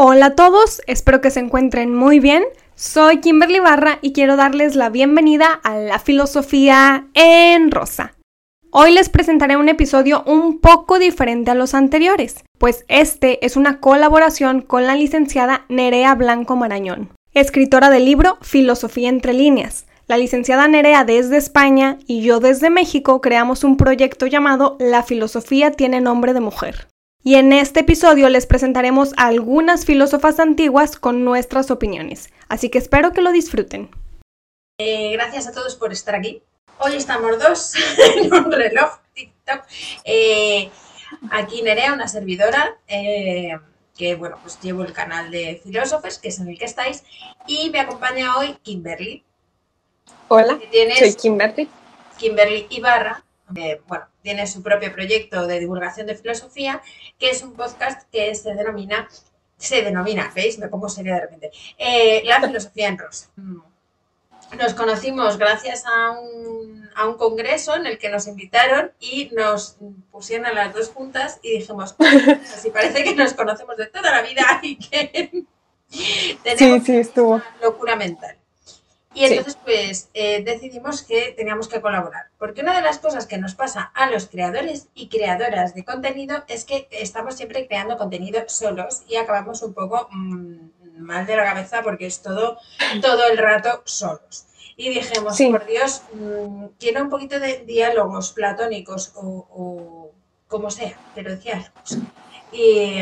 Hola a todos, espero que se encuentren muy bien. Soy Kimberly Barra y quiero darles la bienvenida a la filosofía en rosa. Hoy les presentaré un episodio un poco diferente a los anteriores, pues este es una colaboración con la licenciada Nerea Blanco Marañón, escritora del libro Filosofía entre líneas. La licenciada Nerea desde España y yo desde México creamos un proyecto llamado La filosofía tiene nombre de mujer y en este episodio les presentaremos a algunas filósofas antiguas con nuestras opiniones, así que espero que lo disfruten. Eh, gracias a todos por estar aquí. Hoy estamos dos en un reloj TikTok. Eh, aquí Nerea, una servidora, eh, que bueno, pues llevo el canal de filósofos, que es en el que estáis, y me acompaña hoy Kimberly. Hola, soy Kimberly. Kimberly Ibarra, bueno, tiene su propio proyecto de divulgación de filosofía, que es un podcast que se denomina, se denomina, ¿veis? Me pongo seria de repente, eh, La filosofía en rosa. Nos conocimos gracias a un, a un, congreso en el que nos invitaron y nos pusieron a las dos juntas y dijimos, así parece que nos conocemos de toda la vida y que tenemos sí, sí, estuvo. una locura mental. Y entonces, pues, eh, decidimos que teníamos que colaborar. Porque una de las cosas que nos pasa a los creadores y creadoras de contenido es que estamos siempre creando contenido solos y acabamos un poco mm, mal de la cabeza porque es todo, todo el rato solos. Y dijimos, por Dios, mmm, quiero un poquito de diálogos platónicos o, como sea, pero diálogos. Y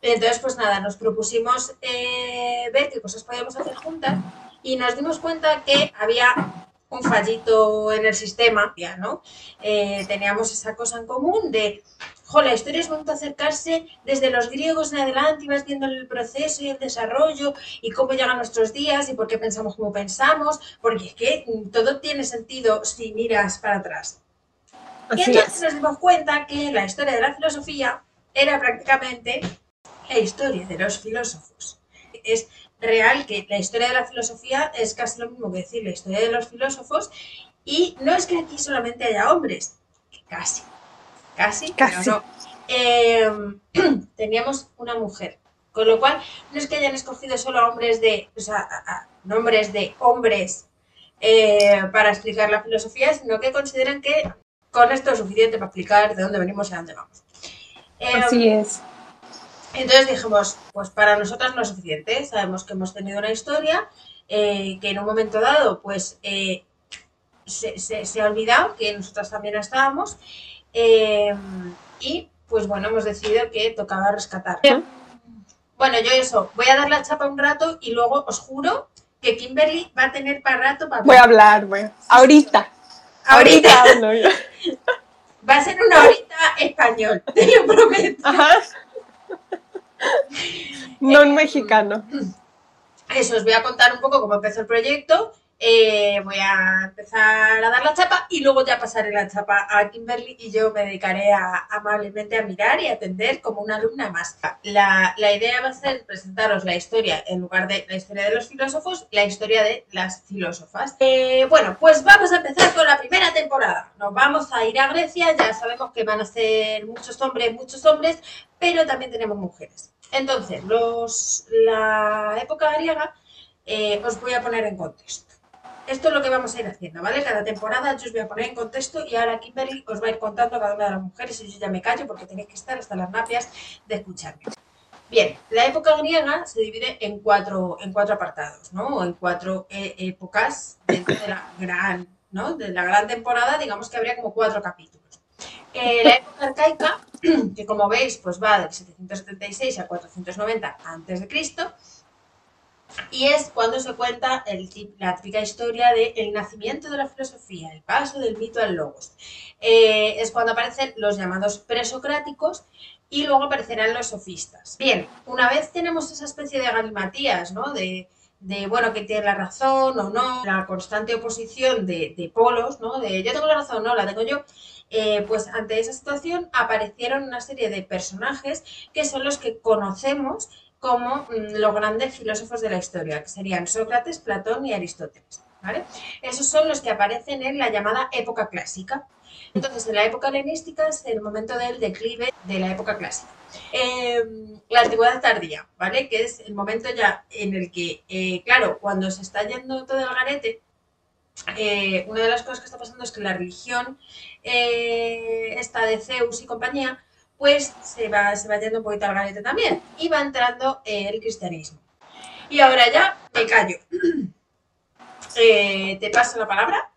entonces, pues nada, nos propusimos eh, ver qué cosas podíamos hacer juntas y nos dimos cuenta que había un fallito en el sistema, ya, ¿no? Eh, teníamos esa cosa en común de, jo, la historia es bonito acercarse desde los griegos en adelante y vas viendo el proceso y el desarrollo y cómo llegan nuestros días y por qué pensamos como pensamos, porque es que todo tiene sentido si miras para atrás. y entonces nos dimos cuenta que la historia de la filosofía era prácticamente la historia de los filósofos. Es real que la historia de la filosofía es casi lo mismo que decir la historia de los filósofos y no es que aquí solamente haya hombres, casi, casi, pero no. Em, teníamos una mujer, con lo cual no es que hayan escogido solo hombres de, o sea, nombres de hombres eh, para explicar la filosofía, sino que consideran que con esto es suficiente para explicar de dónde venimos y a dónde vamos. Así em, es. Entonces dijimos, pues para nosotras no es suficiente, sabemos que hemos tenido una historia eh, que en un momento dado pues eh, se, ha olvidado que nosotras también estábamos eh, y pues bueno, hemos decidido que tocaba rescatar. Bueno, yo eso, voy a dar la chapa un rato y luego os juro que Kimberly va a tener para rato para... Voy a hablar, voy. Ahorita. Ahorita. va a ser una horita español, te lo prometo. Ajá. No en mexicano. Eso, os voy a contar un poco cómo empezó el proyecto. Eh, voy a empezar a dar la chapa y luego ya pasaré la chapa a Kimberly y yo me dedicaré a, amablemente a mirar y atender como una alumna más. La, idea va a ser presentaros la historia, en lugar de la historia de los filósofos, la historia de las filósofas. Eh, bueno, pues vamos a empezar con la primera temporada. Nos vamos a ir a Grecia, ya sabemos que van a ser muchos hombres, muchos hombres, pero también tenemos mujeres. Entonces, los, la época griega eh, os voy a poner en contexto. Esto es lo que vamos a ir haciendo, ¿vale? Cada temporada yo os voy a poner en contexto y ahora Kimberly os va a ir contando cada una de las mujeres y yo ya me callo porque tenéis que estar hasta las napias de escucharme. Bien, la época griega se divide en cuatro, en cuatro apartados, ¿no? O en cuatro eh, épocas dentro de la gran, ¿no? De la gran temporada, digamos que habría como cuatro capítulos. Eh, la época arcaica que como veis pues va del 776 a 490 a.C. Y es cuando se cuenta la típica historia del el nacimiento de la filosofía, el paso del mito al logos. Eh, es cuando aparecen los llamados presocráticos y luego aparecerán los sofistas. Bien, una vez tenemos esa especie de galimatías, ¿no? De, de, bueno, que tiene la razón o no, la constante oposición de, de polos, ¿no? De yo tengo la razón, no, la tengo yo. Eh, pues ante esa situación aparecieron una serie de personajes que son los que conocemos como mm, los grandes filósofos de la historia, que serían Sócrates, Platón y Aristóteles. Esos son los que aparecen en la llamada época clásica. Entonces, en la época helenística es el momento del declive de la época clásica. Em, la antigüedad tardía, ¿vale? Que es el momento ya en el que, eh, claro, cuando se está yendo todo el garete, eh, una de las cosas que está pasando es que la religión eh, esta de Zeus y compañía, pues se va, se va yendo un poquito al garete también y va entrando el cristianismo. Y ahora ya me callo. Eh, te paso la palabra.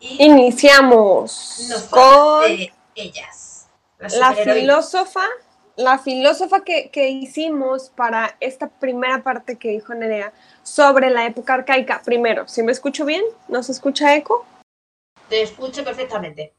Y Iniciamos con ellas. La filósofa, la filósofa que, que, hicimos para esta primera parte que dijo Nerea sobre la época arcaica. Primero, si me escucho bien, ¿no se escucha eco? Te escucho perfectamente.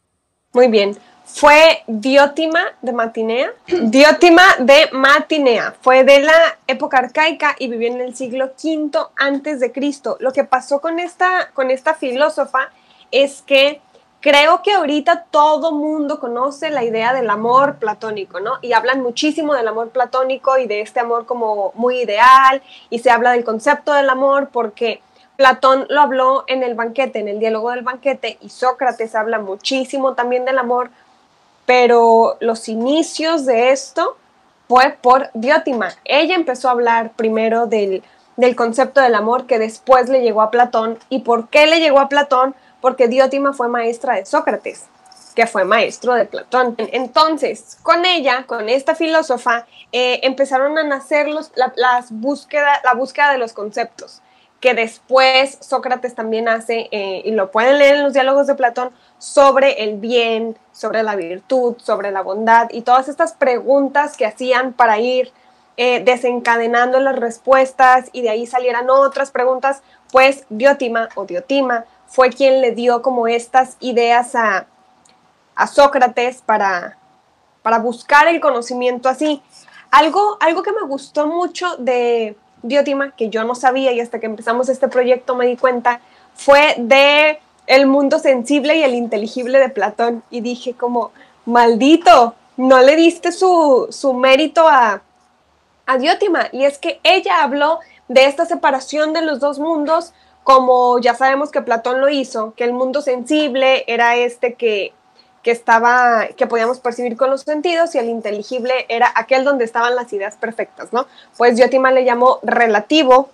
Muy bien. Fue Diótima de Matinea. Diótima de Matinea. Fue de la época arcaica y vivió en el siglo V antes de Cristo. Lo que pasó con esta, con esta filósofa es que creo que ahorita todo mundo conoce la idea del amor platónico, ¿no? Y hablan muchísimo del amor platónico y de este amor como muy ideal y se habla del concepto del amor porque Platón lo habló en el banquete, en el diálogo del banquete, y Sócrates habla muchísimo también del amor, pero los inicios de esto fue por Diótima. Ella empezó a hablar primero del, del concepto del amor que después le llegó a Platón. ¿Y por qué le llegó a Platón? Porque Diótima fue maestra de Sócrates que fue maestro de Platón. Entonces, con ella, con esta filósofa, eh, empezaron a nacer los, las búsqueda, la búsqueda de los conceptos que después Sócrates también hace, eh, y lo pueden leer en los diálogos de Platón, sobre el bien, sobre la virtud, sobre la bondad y todas estas preguntas que hacían para ir eh, desencadenando las respuestas y de ahí salieran otras preguntas, pues Diótima o Diotima fue quien le dio como estas ideas a, a Sócrates para, para buscar el conocimiento así. Algo, algo que me gustó mucho de, Diótima, que yo no sabía y hasta que empezamos este proyecto me di cuenta, fue de el mundo sensible y el inteligible de Platón. Y dije como, maldito, no le diste su, su mérito a, a Diótima. Y es que ella habló de esta separación de los dos mundos, como ya sabemos que Platón lo hizo, que el mundo sensible era este que que estaba, que podíamos percibir con los sentidos y el inteligible era aquel donde estaban las ideas perfectas, ¿no? Pues Yotima le llamó relativo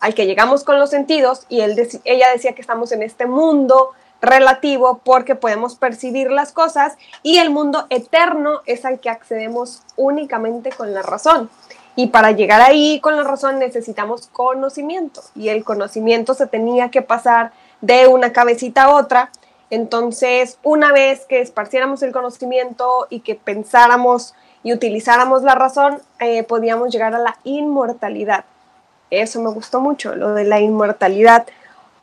al que llegamos con los sentidos y él ella decía que estamos en este mundo relativo porque podemos percibir las cosas y el mundo eterno es al que accedemos únicamente con la razón. Y para llegar ahí con la razón necesitamos conocimiento y el conocimiento se tenía que pasar de una cabecita a otra entonces, una vez que esparciéramos el conocimiento y que pensáramos y utilizáramos la razón, eh, podíamos llegar a la inmortalidad. Eso me gustó mucho, lo de la inmortalidad.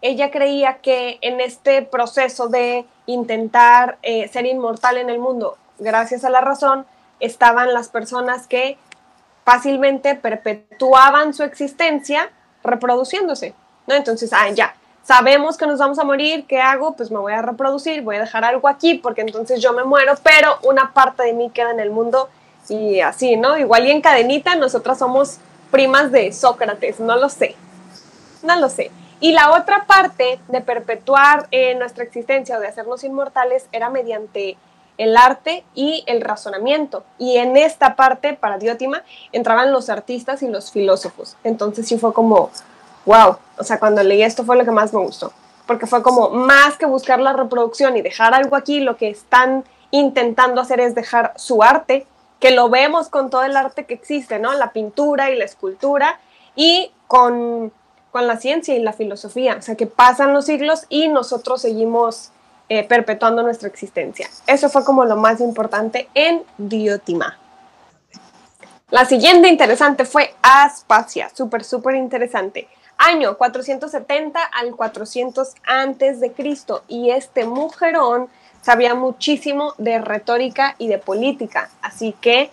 Ella creía que en este proceso de intentar eh, ser inmortal en el mundo, gracias a la razón, estaban las personas que fácilmente perpetuaban su existencia reproduciéndose. ¿no? Entonces, ah, ya, sabemos que nos vamos a morir, ¿qué hago? Pues me voy a reproducir, voy a dejar algo aquí porque entonces yo me muero, pero una parte de mí queda en el mundo y así, ¿no? Igual y en cadenita, nosotras somos primas de Sócrates, no lo sé, no lo sé. Y la otra parte de perpetuar eh, nuestra existencia o de hacernos inmortales era mediante el arte y el razonamiento. Y en esta parte, para Diótima, entraban los artistas y los filósofos. Entonces sí fue como, wow, o sea, cuando leí esto fue lo que más me gustó, porque fue como más que buscar la reproducción y dejar algo aquí, lo que están intentando hacer es dejar su arte, que lo vemos con todo el arte que existe, ¿no? La pintura y la escultura y con, con la ciencia y la filosofía, o sea, que pasan los siglos y nosotros seguimos eh, perpetuando nuestra existencia. Eso fue como lo más importante en Diotima. La siguiente interesante fue Aspasia, súper, súper interesante. Año 470 al 400 antes de Cristo. Y este mujerón sabía muchísimo de retórica y de política, así que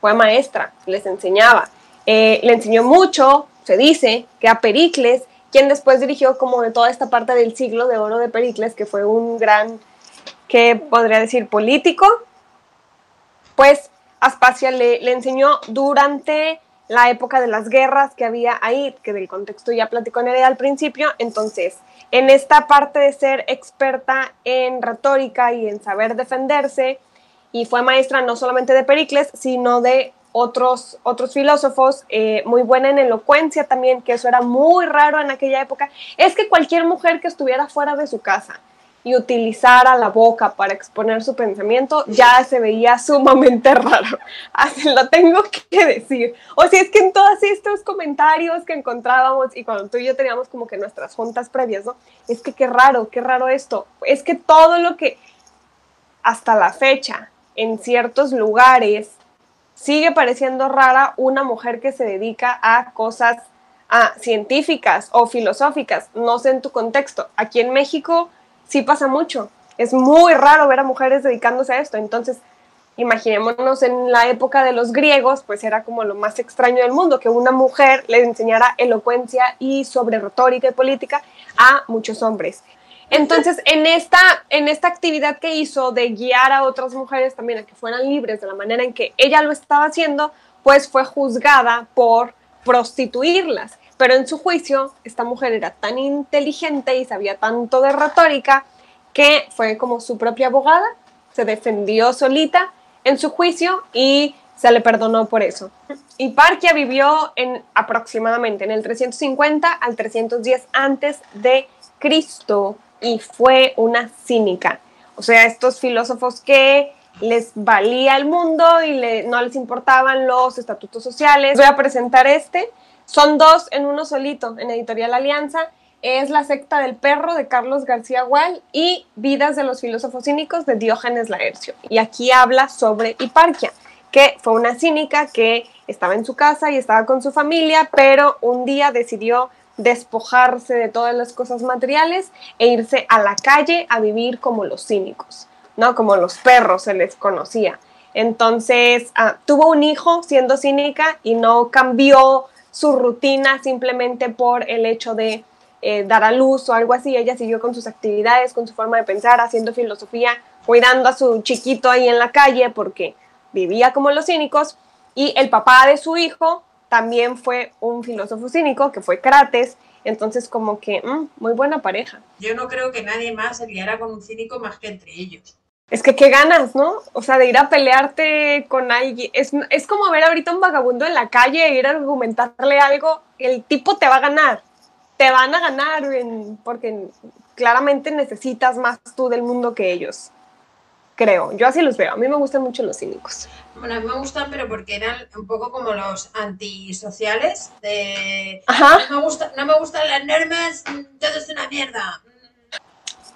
fue maestra, les enseñaba. Eh, le enseñó mucho, se dice, que a Pericles, quien después dirigió como de toda esta parte del siglo de oro de Pericles, que fue un gran, que podría decir, político, pues Aspasia le, le enseñó durante la época de las guerras que había ahí, que del contexto ya platicó Nerea al principio. Entonces, en esta parte de ser experta en retórica y en saber defenderse, y fue maestra no solamente de Pericles, sino de otros, otros filósofos, eh, muy buena en elocuencia también, que eso era muy raro en aquella época, es que cualquier mujer que estuviera fuera de su casa y utilizara la boca para exponer su pensamiento, ya se veía sumamente raro. Así lo tengo que decir. O si es que en todos estos comentarios que encontrábamos y cuando tú y yo teníamos como que nuestras juntas previas, ¿no? Es que qué raro, qué raro esto. Es que todo lo que hasta la fecha en ciertos lugares sigue pareciendo rara una mujer que se dedica a cosas científicas o filosóficas, no sé en tu contexto. Aquí en México sí pasa mucho. Es muy raro ver a mujeres dedicándose a esto. Entonces, imaginémonos en la época de los griegos, pues era como lo más extraño del mundo, que una mujer le enseñara elocuencia y sobre retórica y política a muchos hombres. Entonces, en esta, en esta actividad que hizo de guiar a otras mujeres también a que fueran libres de la manera en que ella lo estaba haciendo, pues fue juzgada por prostituirlas. Pero en su juicio, esta mujer era tan inteligente y sabía tanto de retórica que fue como su propia abogada, se defendió solita en su juicio y se le perdonó por eso. Y Parquia vivió en aproximadamente en el 350 al 310 antes de Cristo y fue una cínica. O sea, estos filósofos que les valía el mundo y no les importaban los estatutos sociales. Voy a presentar este. Son dos en uno solito, en Editorial Alianza. Es La secta del perro de Carlos García Gual y Vidas de los filósofos cínicos de Diógenes Laercio. Y aquí habla sobre Hiparquia, que fue una cínica que estaba en su casa y estaba con su familia, pero un día decidió despojarse de todas las cosas materiales e irse a la calle a vivir como los cínicos, ¿no? Como los perros se les conocía. Entonces, ah, tuvo un hijo siendo cínica y no cambió su rutina simplemente por el hecho de eh, dar a luz o algo así. Ella siguió con sus actividades, con su forma de pensar, haciendo filosofía, cuidando a su chiquito ahí en la calle porque vivía como los cínicos. Y el papá de su hijo también fue un filósofo cínico, que fue Crates, entonces como que mm, muy buena pareja. Yo no creo que nadie más se liara con un cínico más que entre ellos. Es que qué ganas, ¿no? O sea, de ir a pelearte con alguien. Es, es como ver ahorita un vagabundo en la calle e ir a argumentarle algo. El tipo te va a ganar. Te van a ganar porque claramente necesitas más tú del mundo que ellos creo. Yo así los veo. A mí me gustan mucho los cínicos. Bueno, a mí me gustan, pero porque eran un poco como los antisociales. De. No me, gusta, no me gustan las normas, todo es una mierda.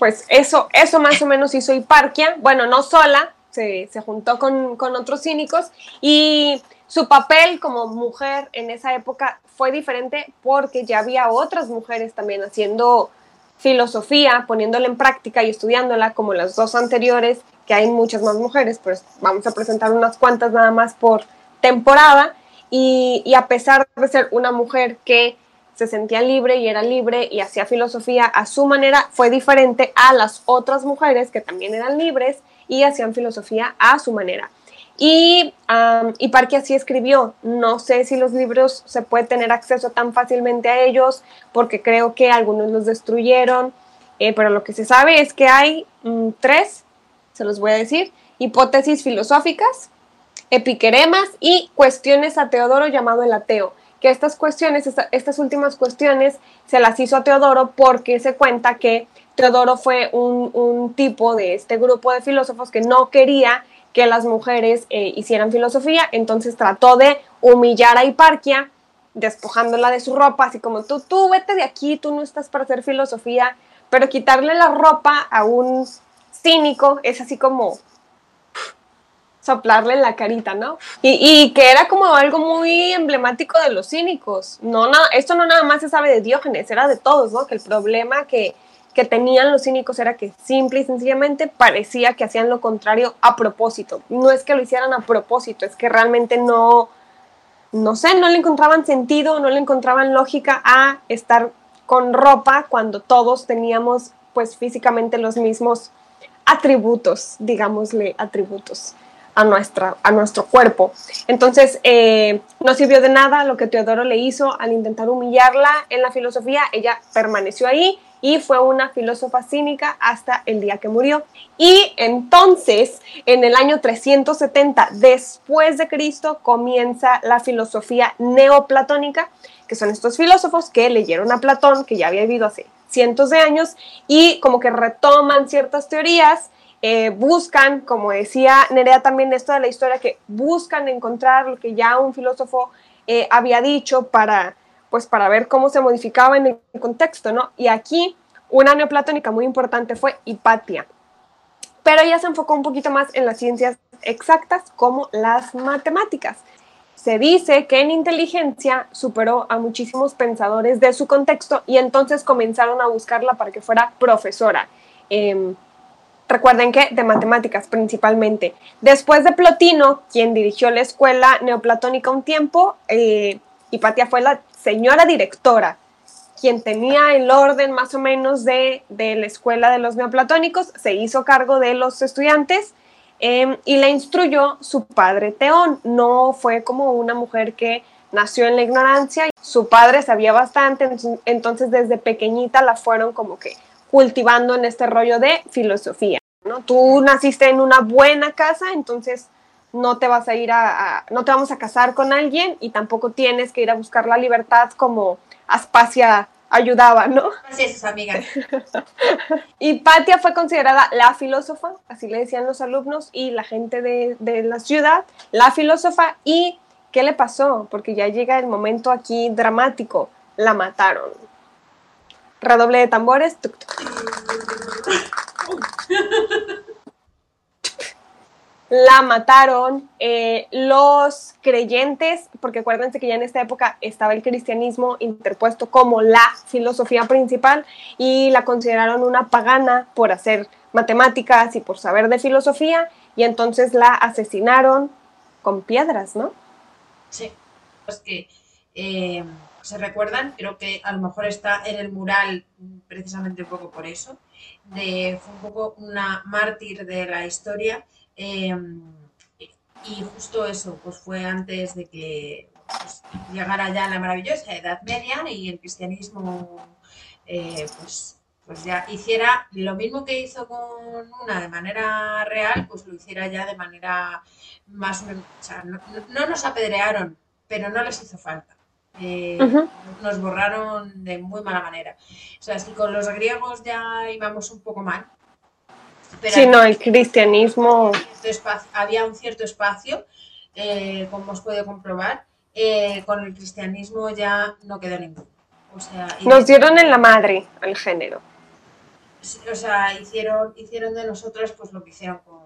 Pues eso, eso más o menos hizo Hiparquia. Bueno, no sola, se, se juntó con, con otros cínicos y su papel como mujer en esa época fue diferente porque ya había otras mujeres también haciendo filosofía, poniéndola en práctica y estudiándola como las dos anteriores que hay muchas más mujeres, pues vamos a presentar unas cuantas nada más por temporada. Y, a pesar de ser una mujer que se sentía libre y era libre y hacía filosofía a su manera, fue diferente a las otras mujeres que también eran libres y hacían filosofía a su manera. Y, um, y Parque así escribió. No sé si los libros se puede tener acceso tan fácilmente a ellos, porque creo que algunos los destruyeron, eh, pero lo que se sabe es que hay mm, tres se los voy a decir, hipótesis filosóficas, epiqueremas y cuestiones a Teodoro llamado el ateo, que estas cuestiones, estas últimas cuestiones se las hizo a Teodoro porque se cuenta que Teodoro fue un, tipo de este grupo de filósofos que no quería que las mujeres eh, hicieran filosofía, entonces trató de humillar a Hiparquia, despojándola de su ropa, así como tú, tú vete de aquí, tú no estás para hacer filosofía, pero quitarle la ropa a un cínico es así como soplarle en la carita, ¿no? Y, que era como algo muy emblemático de los cínicos. No, esto no nada más se sabe de Diógenes, era de todos, ¿no? Que el problema que, que tenían los cínicos era que simple y sencillamente parecía que hacían lo contrario a propósito. No es que lo hicieran a propósito, es que realmente no, no sé, no le encontraban sentido, no le encontraban lógica a estar con ropa cuando todos teníamos pues físicamente los mismos atributos, digámosle atributos. A, nuestra, a nuestro cuerpo. Entonces, eh, no sirvió de nada lo que Teodoro le hizo al intentar humillarla en la filosofía. Ella permaneció ahí y fue una filósofa cínica hasta el día que murió. Y entonces, en el año 370 después de Cristo, comienza la filosofía neoplatónica, que son estos filósofos que leyeron a Platón, que ya había vivido hace cientos de años, y como que retoman ciertas teorías, eh, buscan, como decía Nerea también esto de la historia, que buscan encontrar lo que ya un filósofo eh, había dicho para pues para ver cómo se modificaba en el contexto, ¿no? Y aquí una neoplatónica muy importante fue Hipatia, pero ella se enfocó un poquito más en las ciencias exactas como las matemáticas. Se dice que en inteligencia superó a muchísimos pensadores de su contexto y entonces comenzaron a buscarla para que fuera profesora. Em, recuerden que de matemáticas principalmente. Después de Plotino, quien dirigió la escuela neoplatónica un tiempo, eh, Hipatia fue la señora directora, quien tenía el orden más o menos de, la escuela de los neoplatónicos, se hizo cargo de los estudiantes em, y la instruyó su padre Teón. No fue como una mujer que nació en la ignorancia, su padre sabía bastante, entonces desde pequeñita la fueron como que cultivando en este rollo de filosofía. ¿No? Tú naciste en una buena casa, entonces no te vas a ir a, no te vamos a casar con alguien y tampoco tienes que ir a buscar la libertad como Aspasia ayudaba, ¿no? Así es, amiga. y Patia fue considerada la filósofa, así le decían los alumnos y la gente de, de la ciudad, la filósofa. ¿Y qué le pasó? Porque ya llega el momento aquí dramático, la mataron. Redoble de tambores. la mataron eh, los creyentes, porque acuérdense que ya en esta época estaba el cristianismo interpuesto como la filosofía principal y la consideraron una pagana por hacer matemáticas y por saber de filosofía y entonces la asesinaron con piedras, ¿no? Sí, pues que eh, se recuerdan, creo que a lo mejor está en el mural precisamente un poco por eso, de, fue un poco una mártir de la historia Em, y justo eso, pues fue antes de que pues, llegara ya la maravillosa Edad Media y el cristianismo eh, pues, pues ya hiciera lo mismo que hizo con una de manera real, pues lo hiciera ya de manera más... O sea, no, nos apedrearon, pero no les hizo falta. Eh, nos borraron de muy mala manera. O sea, si con los griegos ya íbamos un poco mal, sí, no, el cristianismo. Había un cierto espacio, eh, como os puede comprobar, eh, con el cristianismo ya no quedó ninguno. Nos dieron en la madre el género. O sea, hicieron, hicieron de nosotros pues lo que hicieron con,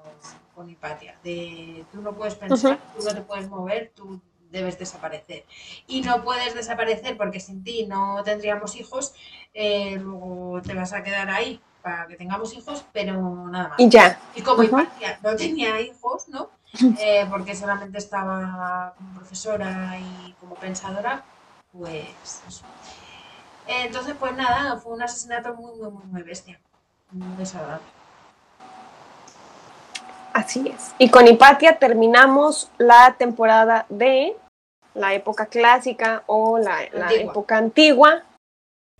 con Hipatia. De tú no puedes pensar, tú no te puedes mover, tú debes desaparecer. Y no puedes desaparecer porque sin ti no tendríamos hijos, eh, luego te vas a quedar ahí para que tengamos hijos, pero nada más. Y ya. Y como no tenía hijos, ¿no? Eh, porque solamente estaba como profesora y como pensadora, pues eso. entonces, pues nada, fue un asesinato muy, muy, muy, muy bestia. Muy desagradable. Así es. Y con Hipatia terminamos la temporada de la época clásica o la, la época antigua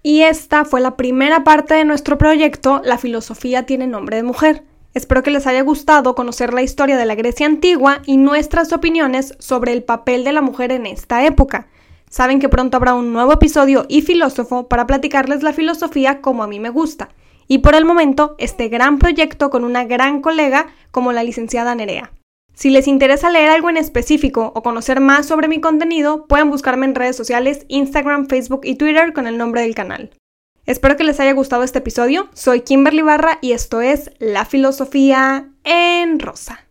y esta fue la primera parte de nuestro proyecto La filosofía tiene nombre de mujer. Espero que les haya gustado conocer la historia de la Grecia antigua y nuestras opiniones sobre el papel de la mujer en esta época. Saben que pronto habrá un nuevo episodio y filósofo para platicarles la filosofía como a mí me gusta. Y por el momento, este gran proyecto con una gran colega como la licenciada Nerea. Si les interesa leer algo en específico o conocer más sobre mi contenido, pueden buscarme en redes sociales, Instagram, Facebook y Twitter con el nombre del canal. Espero que les haya gustado este episodio. Soy Kimberly Barra y esto es La Filosofía en Rosa.